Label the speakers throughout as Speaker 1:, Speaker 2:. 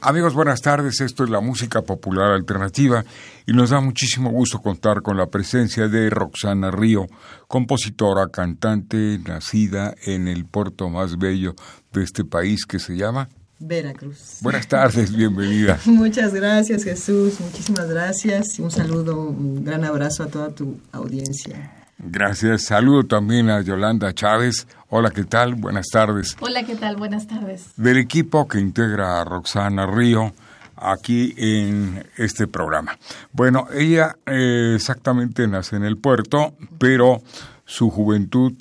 Speaker 1: Amigos, buenas tardes. Esto es la música popular alternativa y nos da muchísimo gusto contar con la presencia de Roxana Río, compositora, cantante, nacida en el puerto más bello de este país que se llama
Speaker 2: Veracruz.
Speaker 1: Buenas tardes, bienvenida.
Speaker 2: Muchas gracias Jesús, muchísimas gracias un saludo, un gran abrazo a toda tu audiencia.
Speaker 1: Gracias. Saludo también a Yolanda Chávez. Hola, ¿qué tal? Buenas tardes.
Speaker 3: Hola, ¿qué tal? Buenas tardes.
Speaker 1: Del equipo que integra a Roxana Río aquí en este programa. Bueno, ella eh, exactamente nace en el puerto, pero su juventud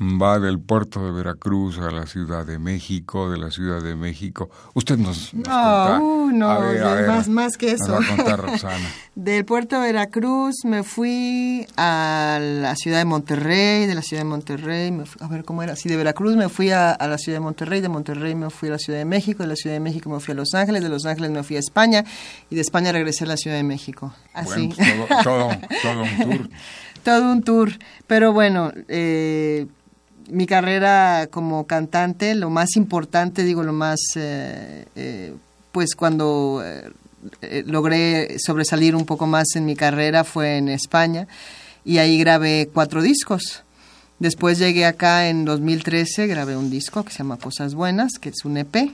Speaker 1: va del puerto de Veracruz a la Ciudad de México, de la Ciudad de México. Usted nos, nos
Speaker 2: no, uh, no, más, más que eso.
Speaker 1: Nos va a contar, Roxana.
Speaker 2: del puerto de Veracruz me fui a la ciudad de Monterrey, de la ciudad de Monterrey, me fui, a ver cómo era, sí, de Veracruz me fui a, a, la ciudad de Monterrey, de Monterrey me fui a la Ciudad de México, de la Ciudad de México me fui a Los Ángeles, de Los Ángeles me fui a España y de España regresé a la Ciudad de México. Así.
Speaker 1: Bueno, todo, todo, todo un tour.
Speaker 2: todo un tour, pero bueno, eh, mi carrera como cantante, lo más importante, digo, lo más, eh, eh, pues cuando eh, logré sobresalir un poco más en mi carrera fue en España y ahí grabé cuatro discos. Después llegué acá en 2013, grabé un disco que se llama Cosas Buenas, que es un EP.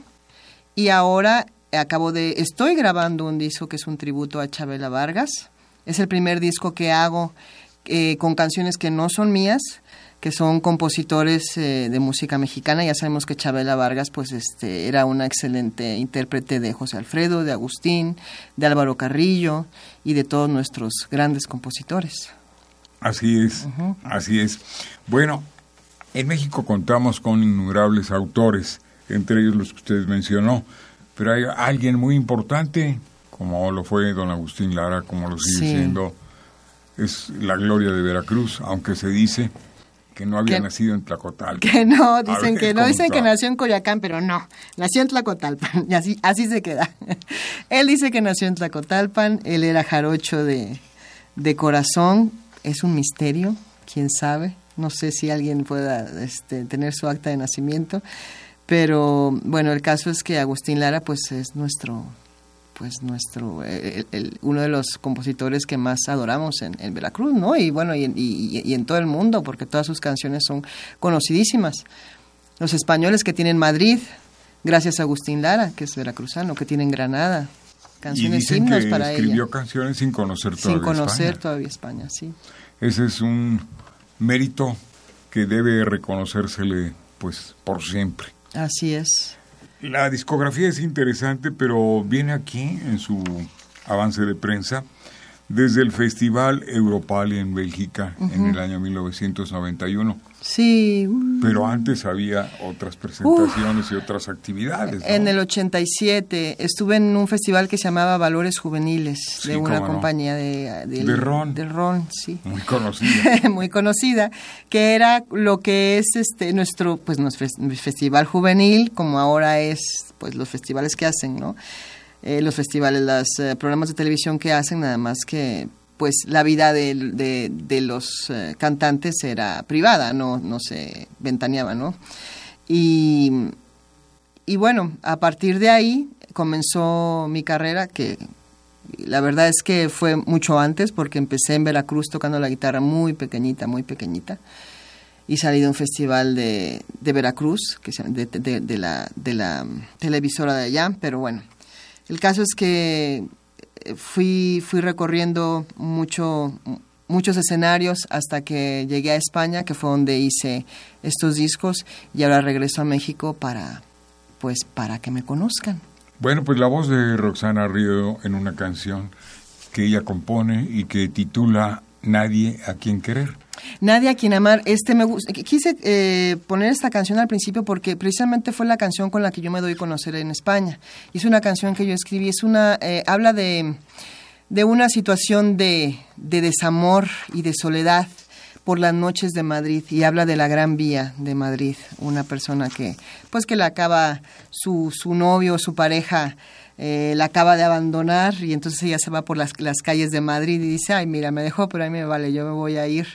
Speaker 2: Y ahora acabo de, estoy grabando un disco que es un tributo a Chabela Vargas. Es el primer disco que hago con canciones que no son mías, que son compositores eh, de música mexicana. Ya sabemos que Chabela Vargas pues este era una excelente intérprete de José Alfredo, de Agustín, de Álvaro Carrillo y de todos nuestros grandes compositores.
Speaker 1: Así es, uh -huh. así es. Bueno, en México contamos con innumerables autores, entre ellos los que usted mencionó, pero hay alguien muy importante, como lo fue don Agustín Lara, como lo sigue sí. siendo, es la gloria de Veracruz, aunque se dice que no había
Speaker 2: que,
Speaker 1: nacido en Tlacotalpan.
Speaker 2: Que no, dicen ver, que no, dicen que nació en Coyoacán, pero no, nació en Tlacotalpan, y así, así se queda. él dice que nació en Tlacotalpan, él era jarocho de, de corazón, es un misterio, quién sabe, no sé si alguien pueda este, tener su acta de nacimiento, pero bueno, el caso es que Agustín Lara pues es nuestro pues nuestro el, el, uno de los compositores que más adoramos en, en Veracruz, ¿no? Y bueno, y, y, y, en todo el mundo, porque todas sus canciones son conocidísimas. Los españoles que tienen Madrid, gracias a Agustín Lara, que es veracruzano, que tienen Granada, canciones
Speaker 1: y
Speaker 2: himnos
Speaker 1: que
Speaker 2: para
Speaker 1: escribió
Speaker 2: ella.
Speaker 1: canciones sin conocer todavía
Speaker 2: Sin conocer
Speaker 1: España.
Speaker 2: todavía España, sí.
Speaker 1: Ese es un mérito que debe reconocérsele pues por siempre.
Speaker 2: Así es.
Speaker 1: La discografía es interesante, pero viene aquí en su avance de prensa desde el Festival Europal en Bélgica uh -huh. en el año 1991.
Speaker 2: Sí.
Speaker 1: Pero antes había otras presentaciones uh, y otras actividades. ¿no?
Speaker 2: En el 87 estuve en un festival que se llamaba Valores Juveniles
Speaker 1: Sí,
Speaker 2: de una
Speaker 1: no.
Speaker 2: compañía de, de,
Speaker 1: De ron.
Speaker 2: del ron, sí.
Speaker 1: Muy conocida.
Speaker 2: muy conocida, que era lo que es este nuestro pues nuestro fes- festival juvenil, como ahora es pues los festivales que hacen, ¿no? Eh, los festivales, los eh, programas de televisión que hacen, nada más que pues la vida de, de, los eh, cantantes era privada, no, no se ventaneaba, ¿no? Y, y bueno, a partir de ahí comenzó mi carrera, que la verdad es que fue mucho antes, porque empecé en Veracruz tocando la guitarra muy pequeñita, muy pequeñita, y salí de un festival de, de Veracruz, que se, de, de, de, la, de la televisora de allá, pero bueno, el caso es que fui, fui recorriendo mucho, muchos escenarios hasta que llegué a España, que fue donde hice estos discos, y ahora regreso a México para, pues, para que me conozcan.
Speaker 1: Bueno, pues la voz de Roxana Río en una canción que ella compone y que titula Nadie a quien querer.
Speaker 2: Nadie a quien amar. Este me quise eh, poner esta canción al principio porque precisamente fue la canción con la que yo me doy a conocer en España. Es una canción que yo escribí. Es una eh, habla de, de una situación de, de desamor y de soledad por las noches de Madrid y habla de la Gran Vía de Madrid, una persona que pues que le acaba su, su novio, su pareja eh, la acaba de abandonar y entonces ella se va por las, las calles de Madrid y dice, ay, mira, me dejó, pero a mí me vale, yo me voy a ir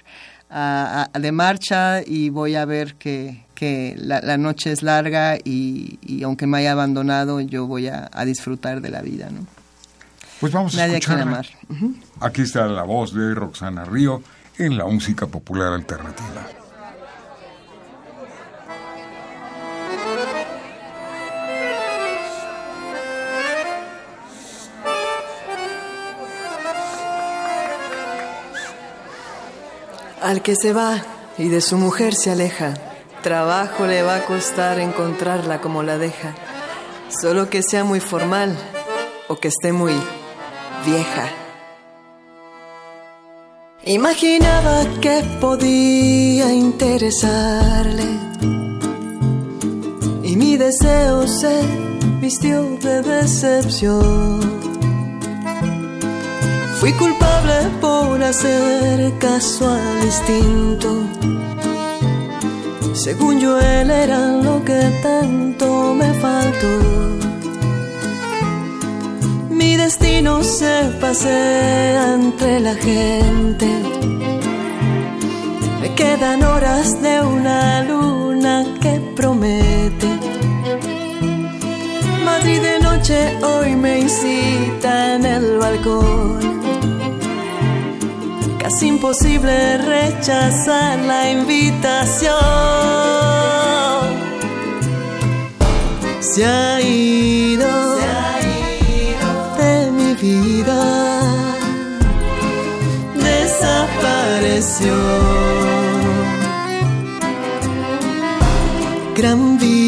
Speaker 2: a, de marcha y voy a ver que, que la, noche es larga y, y, aunque me haya abandonado, yo voy a, a disfrutar de la vida, ¿no?
Speaker 1: Pues vamos a escuchar. Amar. Aquí está la voz de Roxana Río en la música popular alternativa.
Speaker 3: Al que se va y de su mujer se aleja, trabajo le va a costar encontrarla como la deja, solo que sea muy formal o que esté muy vieja. Imaginaba que podía interesarle y mi deseo se vistió de decepción. Fui culpable por hacer caso al instinto. Según yo, él era lo que tanto me faltó mi destino se pasea entre la gente. Me quedan horas de una luna que promete. Madrid de noche hoy me incita en el balcón. Casi imposible rechazar la invitación. Se ha ido vida desapareció. Gran vía,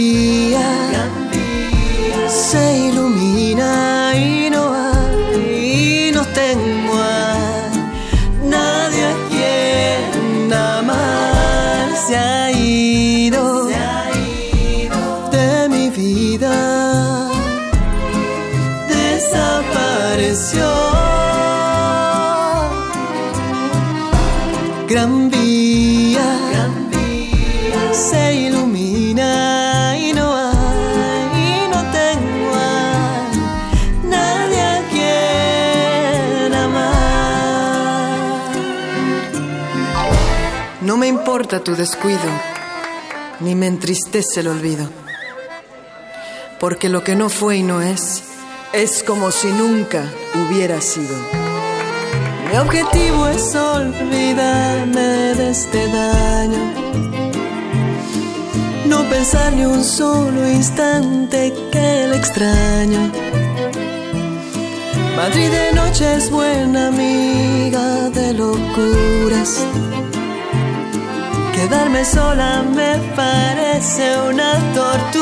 Speaker 3: Gran vía, Gran vía se ilumina y no hay, y no tengo a nadie a quien amar. No me importa tu descuido, ni me entristece el olvido, porque lo que no fue y no es es como si nunca hubiera sido. Mi objetivo es olvidarme de este daño. No pensar ni un solo instante que el extraño. Madrid de noche es buena amiga de locuras. Quedarme sola me parece una tortura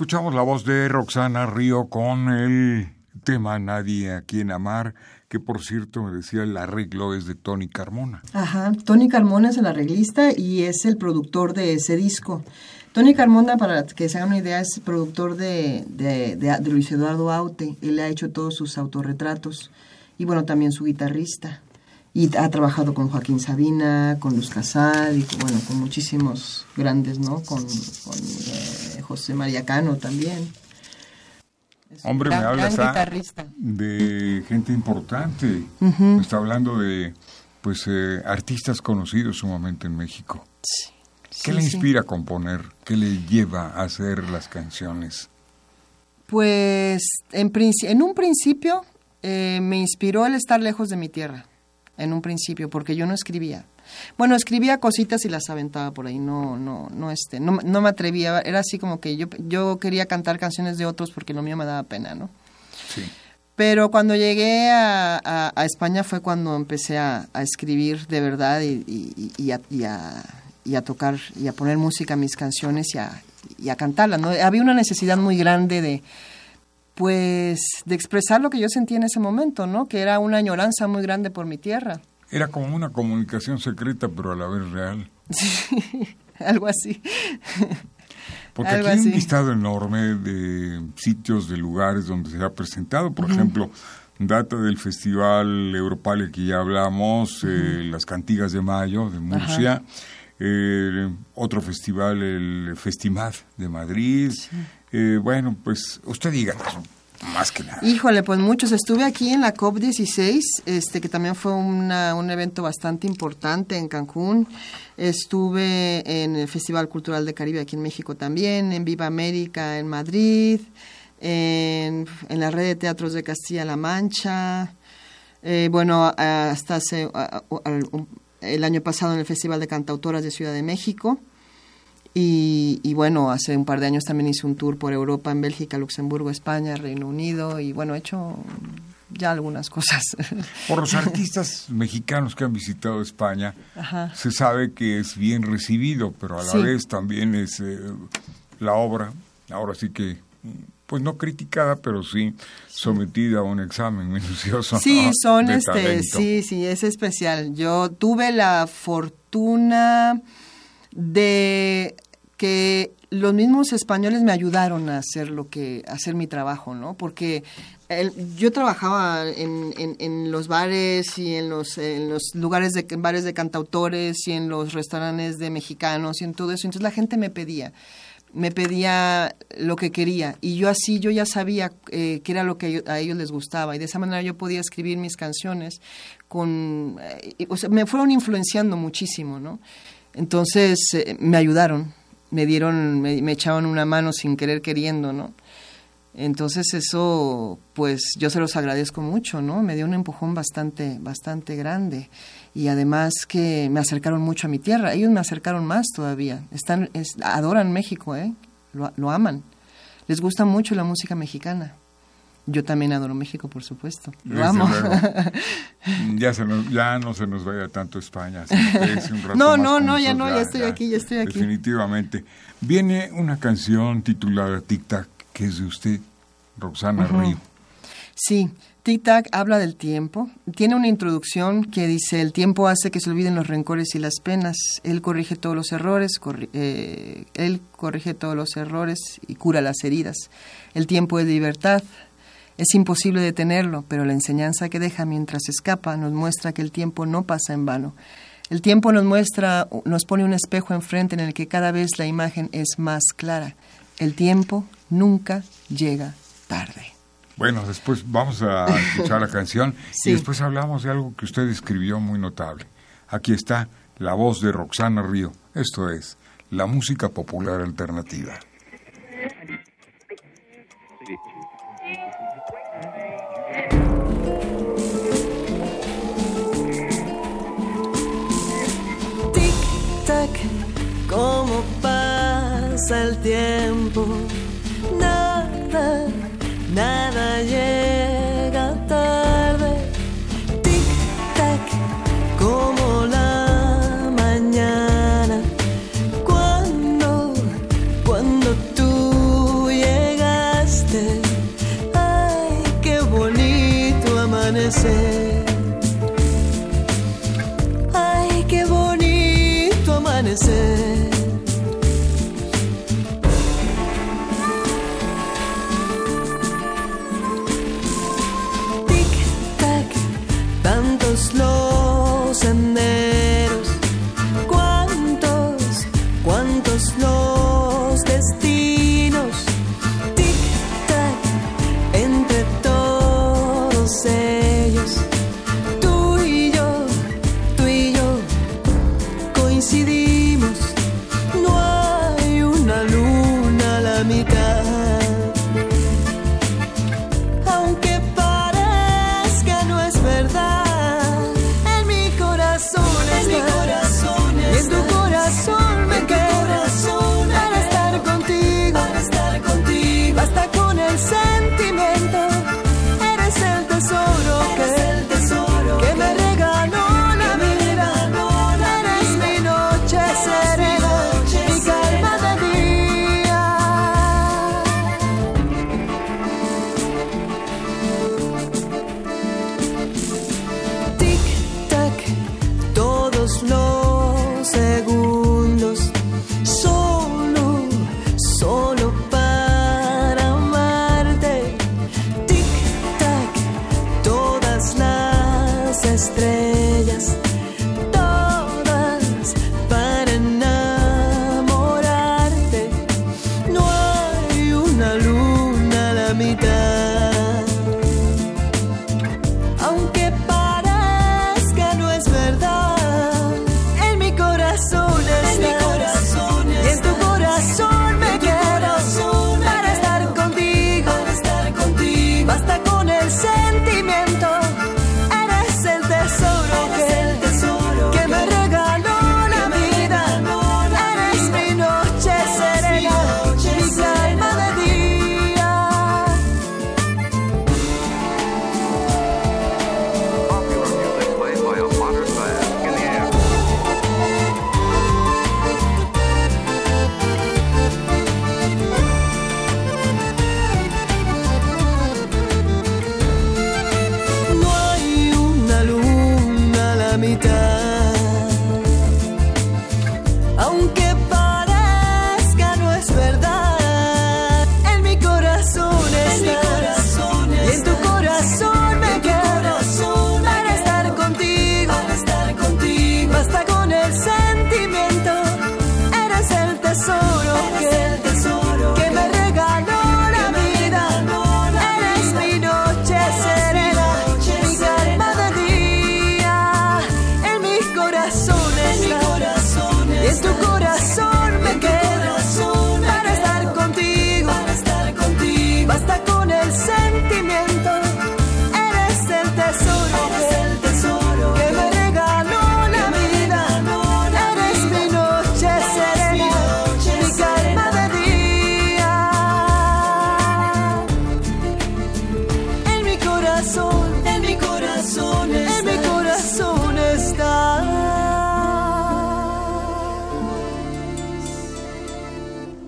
Speaker 1: Escuchamos la voz de Roxana Río con el tema Nadie a quien amar, que por cierto me decía el arreglo es de Tony Carmona.
Speaker 2: Ajá, Tony Carmona es el arreglista y es el productor de ese disco. Tony Carmona, para que se hagan una idea, es productor de, de, Luis Eduardo Aute. Él ha hecho todos sus autorretratos y bueno, también su guitarrista. Y ha trabajado con Joaquín Sabina, con Luz Casal y bueno, con muchísimos grandes, ¿no? Con, eh, José María Cano también.
Speaker 1: Hombre, me hablas de gente importante. está hablando de pues eh, artistas conocidos sumamente en México. ¿Qué le inspira a componer? ¿Qué le lleva a hacer las canciones?
Speaker 2: Pues en, en un principio eh, me inspiró el estar lejos de mi tierra, en un principio, porque yo no escribía. Bueno, escribía cositas y las aventaba por ahí, no, no, no, este, no, no me atrevía, era así como que yo, yo quería cantar canciones de otros porque lo mío me daba pena, ¿no? Sí. Pero cuando llegué a, a, España fue cuando empecé a, a escribir de verdad y, y, y, a, y, a, tocar y a poner música a mis canciones y a, y a cantarlas. ¿no? Había una necesidad muy grande de, pues, de expresar lo que yo sentía en ese momento, ¿no? Que era una añoranza muy grande por mi tierra.
Speaker 1: Era como una comunicación secreta, pero a la vez real.
Speaker 2: Sí, algo así.
Speaker 1: Porque aquí hay un listado enorme de sitios, de lugares donde se ha presentado. Por ejemplo, data del Festival Europal que ya hablamos, eh, las Cantigas de Mayo de Murcia. Eh, otro festival, el Festimad de Madrid. Eh, bueno, pues usted diga, más que nada.
Speaker 2: Híjole, pues muchos. Estuve aquí en la COP16, este, que también fue una, un evento bastante importante en Cancún. Estuve en el Festival Cultural de Caribe aquí en México también, en Viva América en Madrid, en, en la red de teatros de Castilla-La Mancha. Eh, bueno, hasta hace, el año pasado en el Festival de Cantautoras de Ciudad de México. Y, bueno, hace un par de años también hice un tour por Europa, en Bélgica, Luxemburgo, España, Reino Unido y bueno, he hecho ya algunas cosas.
Speaker 1: Por los artistas mexicanos que han visitado España, se sabe que es bien recibido, pero a la vez también es eh, la obra, ahora sí que, pues no criticada, pero sí sometida a un examen minucioso.
Speaker 2: Sí, son este, sí, sí, es especial. Yo tuve la fortuna de que los mismos españoles me ayudaron a hacer lo que hacer mi trabajo no porque yo trabajaba en, en, los bares y en los, en los lugares de bares de cantautores y en los restaurantes de mexicanos y en todo eso entonces la gente me pedía me pedía lo que quería. Y yo así yo ya sabía eh, qué era lo que a ellos les gustaba. Y de esa manera yo podía escribir mis canciones con eh, o sea, me fueron influenciando muchísimo no entonces eh, me ayudaron, me dieron, me, echaban una mano sin querer queriendo, ¿no? Entonces eso, pues yo se los agradezco mucho, ¿no? Me dio un empujón bastante, bastante grande y además que me acercaron mucho a mi tierra. Ellos me acercaron más todavía. Están, adoran México, ¿eh? Lo, lo aman. Les gusta mucho la música mexicana. Yo también adoro México, por supuesto. Vamos.
Speaker 1: ya, ya no se nos vaya tanto España.
Speaker 2: no, no, no, ya no, ya, estoy aquí, ya estoy aquí.
Speaker 1: Definitivamente. Viene una canción titulada Tic Tac, que es de usted, Roxana Río.
Speaker 2: Sí, Tic Tac habla del tiempo. Tiene una introducción que dice, el tiempo hace que se olviden los rencores y las penas. Él corrige todos los errores, eh, él corrige todos los errores y cura las heridas. El tiempo es libertad, es imposible detenerlo, pero la enseñanza que deja mientras escapa nos muestra que el tiempo no pasa en vano. El tiempo nos muestra, nos pone un espejo enfrente en el que cada vez la imagen es más clara. El tiempo nunca llega tarde.
Speaker 1: Bueno, después vamos a escuchar la canción y después hablamos de algo que usted escribió muy notable. Aquí está la voz de Roxana Río. Esto es la música popular alternativa.
Speaker 3: cómo pasa el tiempo, nada llega tarde, tic tac, como la mañana, cuando, cuando tú llegaste, ay, qué bonito amanecer. Ay, qué bonito amanecer.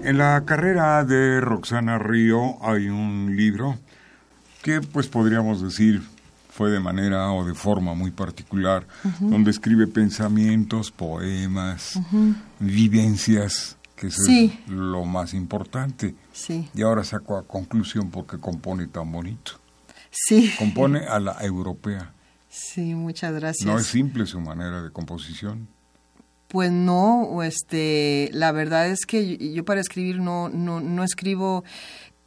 Speaker 3: En la
Speaker 1: carrera de Roxana Río hay un libro que pues podríamos decir fue de manera o de forma muy particular, donde escribe pensamientos, poemas, vivencias, que eso
Speaker 2: Sí.
Speaker 1: es lo más importante.
Speaker 2: Sí,
Speaker 1: Y ahora saco a conclusión porque compone tan bonito.
Speaker 2: sí.
Speaker 1: Compone a la europea.
Speaker 2: Sí, muchas gracias.
Speaker 1: No es simple su manera de composición.
Speaker 2: Pues no, este, la verdad es que yo, yo para escribir no, no, no escribo,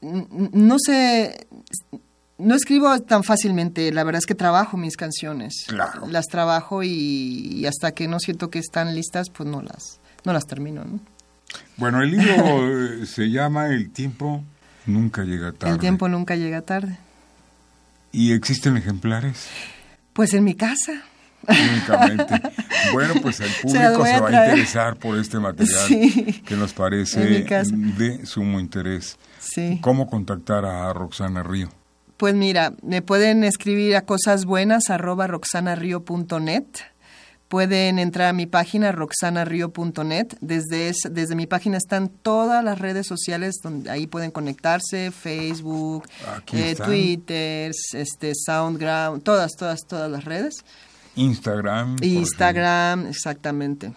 Speaker 2: no sé, no escribo tan fácilmente. La verdad es que trabajo mis canciones.
Speaker 1: Claro.
Speaker 2: Las trabajo y, y hasta que no siento que están listas, pues no las, no las termino. ¿no?
Speaker 1: Bueno, el libro eh, se llama El tiempo nunca llega tarde.
Speaker 2: El tiempo nunca llega tarde.
Speaker 1: ¿Y existen ejemplares?
Speaker 2: Pues en mi casa.
Speaker 1: Únicamente. bueno, pues el público se va a interesar por este material
Speaker 2: Sí.
Speaker 1: que nos parece de sumo interés.
Speaker 2: Sí.
Speaker 1: ¿Cómo contactar a Roxana Río?
Speaker 2: Pues mira, me pueden escribir a cosas buenas arroba roxanario.net pueden entrar a mi página roxanario.net. Desde, es- desde mi página están todas las redes sociales donde ahí pueden conectarse, Facebook, eh. Twitter, este, Soundground, todas, todas, todas las redes.
Speaker 1: Instagram.
Speaker 2: Instagram, exactamente.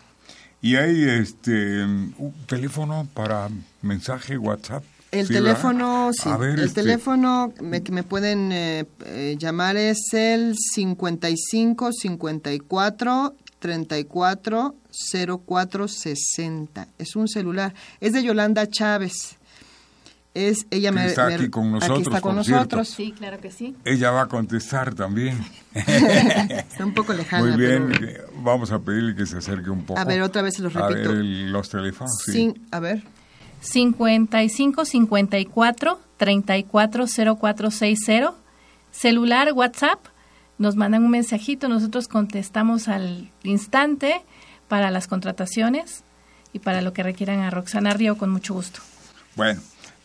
Speaker 1: Y hay este un teléfono para mensaje, WhatsApp.
Speaker 2: El
Speaker 1: ¿sí,
Speaker 2: teléfono, sí.
Speaker 1: Ver,
Speaker 2: el
Speaker 1: este,
Speaker 2: teléfono me- que me pueden eh, eh, llamar es el 55 54 34 04 60. Es un celular. Es de Yolanda Chávez. Es ella
Speaker 1: Que
Speaker 2: me
Speaker 1: está
Speaker 2: me-
Speaker 1: aquí con
Speaker 2: Aquí
Speaker 1: nosotros,
Speaker 2: está con nosotros.
Speaker 4: Sí, claro que sí.
Speaker 1: Ella va a contestar también.
Speaker 2: Está un poco lejana.
Speaker 1: Muy bien,
Speaker 2: pero-
Speaker 1: eh, vamos a pedirle que se acerque un poco.
Speaker 2: A ver, otra vez se los
Speaker 1: A
Speaker 2: repito.
Speaker 1: ver, el- los teléfonos. sí.
Speaker 2: Sin- a ver.
Speaker 4: 55 54 34 0460. Celular, WhatsApp. Nos mandan un mensajito, nosotros contestamos al instante para las contrataciones y para lo que requieran a Roxana Río con mucho gusto.
Speaker 1: Bueno,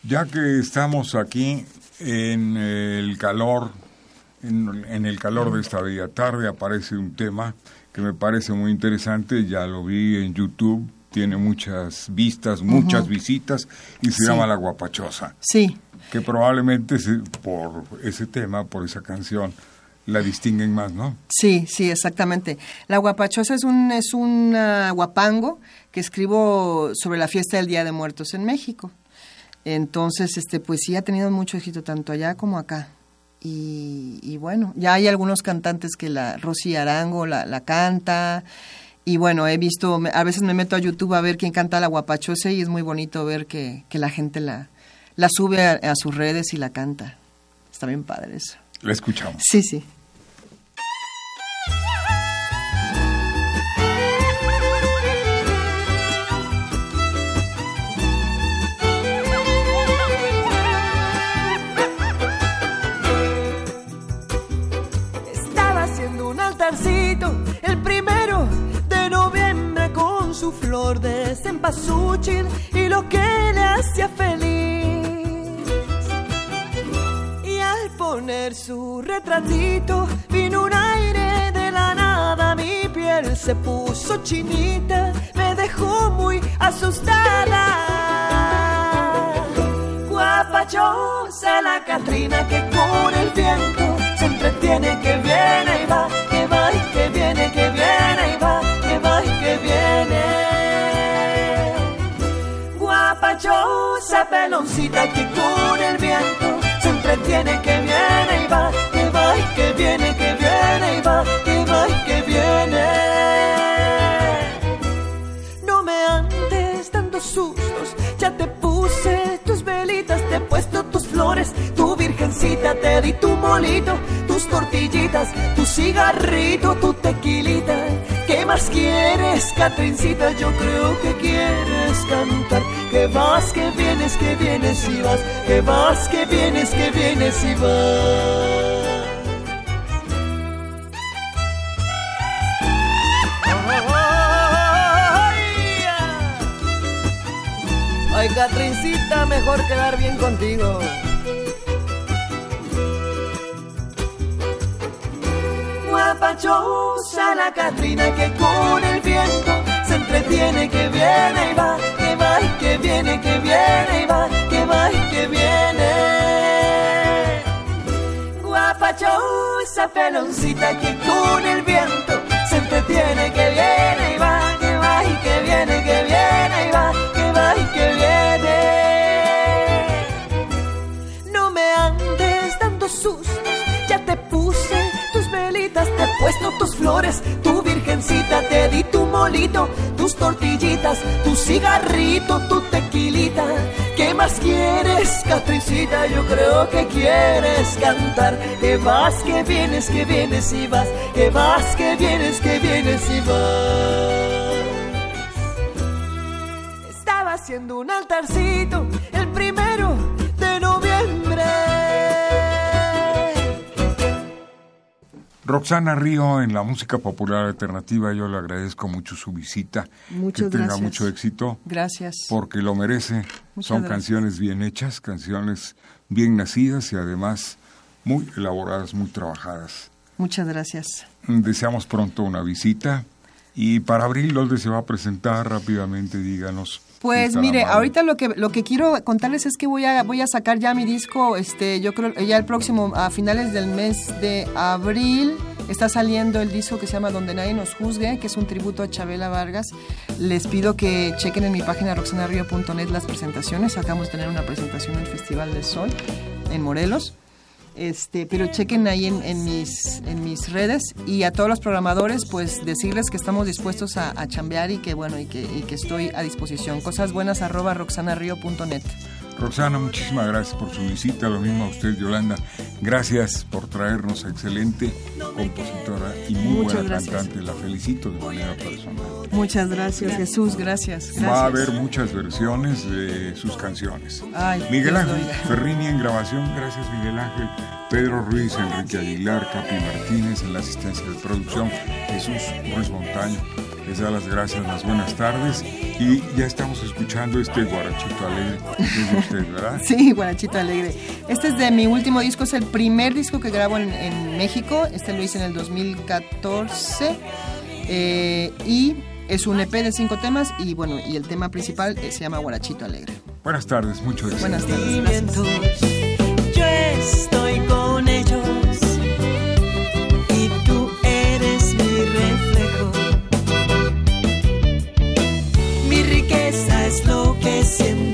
Speaker 1: ya que estamos aquí en el calor, en, en el calor de esta bella tarde, aparece un tema que me parece muy interesante, ya lo vi en YouTube, tiene muchas vistas, muchas visitas y se
Speaker 2: Sí.
Speaker 1: llama La Guapachosa,
Speaker 2: Sí,
Speaker 1: que probablemente por ese tema, por esa canción, la distinguen más, ¿no?
Speaker 2: Sí, sí, exactamente. La guapachosa es un es un ah, guapango que escribo sobre la fiesta del Día de Muertos en México. Entonces, este, pues sí ha tenido mucho éxito tanto allá como acá. Y, y bueno, ya hay algunos cantantes que la Rosy Arango la, la canta. Y bueno, he visto, a veces me meto a YouTube a ver quién canta la guapachosa y es muy bonito ver que, que la gente la, la sube a, a sus redes y la canta. Está bien padre eso.
Speaker 1: La escuchamos.
Speaker 2: Sí, sí.
Speaker 3: Flor de cempasúchil y lo que le hacía feliz. Y al poner su retratito vino un aire de la nada, mi piel se puso chinita, me dejó muy asustada guapachosa la Catrina que con el viento se entretiene que viene Peloncita que con el viento se entretiene que viene y va, que va y que viene, que viene y va, que va y que viene. No me andes dando sustos, ya te puse tus velitas, te he puesto tus flores, tu virgencita, te di tu molito, tortillitas, tu cigarrito, tu tequilita. ¿Qué más quieres, Catrincita? Yo creo que quieres cantar. Que vas, que vienes, que vienes y vas. Que vas, que vienes, que vienes y vas. Ay, Catrincita, mejor quedar bien contigo. Guapachosa la Catrina que con el viento se entretiene que viene y va, que va y que viene, que viene y va, que va y que viene. Guapachosa peloncita que con el viento se entretiene que viene y va, que va y que viene, que viene y va, que va y que viene. Flores, tu virgencita, te di tu molito, tus tortillitas, tu cigarrito, tu tequilita. ¿Qué más quieres, Catricita? Yo creo que quieres cantar. Que vas, que vienes, que vienes y vas. Que vas, que vienes, que vienes y vas. Estaba haciendo un altarcito
Speaker 1: Roxana Río en la música popular alternativa, yo le agradezco mucho su visita.
Speaker 2: Muchas
Speaker 1: que tenga
Speaker 2: gracias.
Speaker 1: mucho éxito.
Speaker 2: Gracias.
Speaker 1: porque lo merece.
Speaker 2: Muchas
Speaker 1: Son
Speaker 2: gracias.
Speaker 1: canciones bien hechas, canciones bien nacidas y además muy elaboradas, muy trabajadas.
Speaker 2: Muchas gracias.
Speaker 1: Deseamos pronto una visita Y para abril, ¿dónde se va a presentar rápidamente? Díganos.
Speaker 2: Pues mire, ahorita lo que lo que quiero contarles es que voy a voy a sacar ya mi disco, este, yo creo ya el próximo a finales del mes de abril está saliendo el disco que se llama Donde nadie nos juzgue, que es un tributo a Chabela Vargas. Les pido que chequen en mi página roxanario.net las presentaciones. Acabamos de tener una presentación en el Festival del Sol en Morelos. Este, pero chequen ahí en, en mis, en mis redes y a todos los programadores, pues decirles que estamos dispuestos a, a chambear y que bueno, y que, y que estoy a disposición. Cosas buenas arroba roxanario.net.
Speaker 1: Roxana, muchísimas gracias por su visita, lo mismo a usted, Yolanda. Gracias por traernos a excelente compositora y muy
Speaker 2: Muchas
Speaker 1: buena
Speaker 2: gracias.
Speaker 1: cantante. La felicito de manera personal.
Speaker 2: Muchas gracias, Jesús, gracias. gracias.
Speaker 1: Va a haber muchas versiones de sus canciones.
Speaker 2: Ay,
Speaker 1: Miguel Ángel. Ferrini en grabación, gracias Miguel Ángel. Pedro Ruiz, Enrique Aguilar, Capi Martínez en la asistencia de producción, Jesús Ruiz Montaño. Les da las gracias, las buenas tardes y ya estamos escuchando este guarachito alegre. Es de usted, ¿verdad?
Speaker 2: Sí, Guarachito Alegre. Este es de mi último disco, es el primer disco que grabo en, en México. Este lo hice en el 2014. eh, y es un EP de cinco temas y bueno, y el tema principal eh, se llama Guarachito Alegre.
Speaker 1: Buenas tardes, mucho éxito.
Speaker 2: Buenas tardes. gracias.
Speaker 3: Es lo que siento,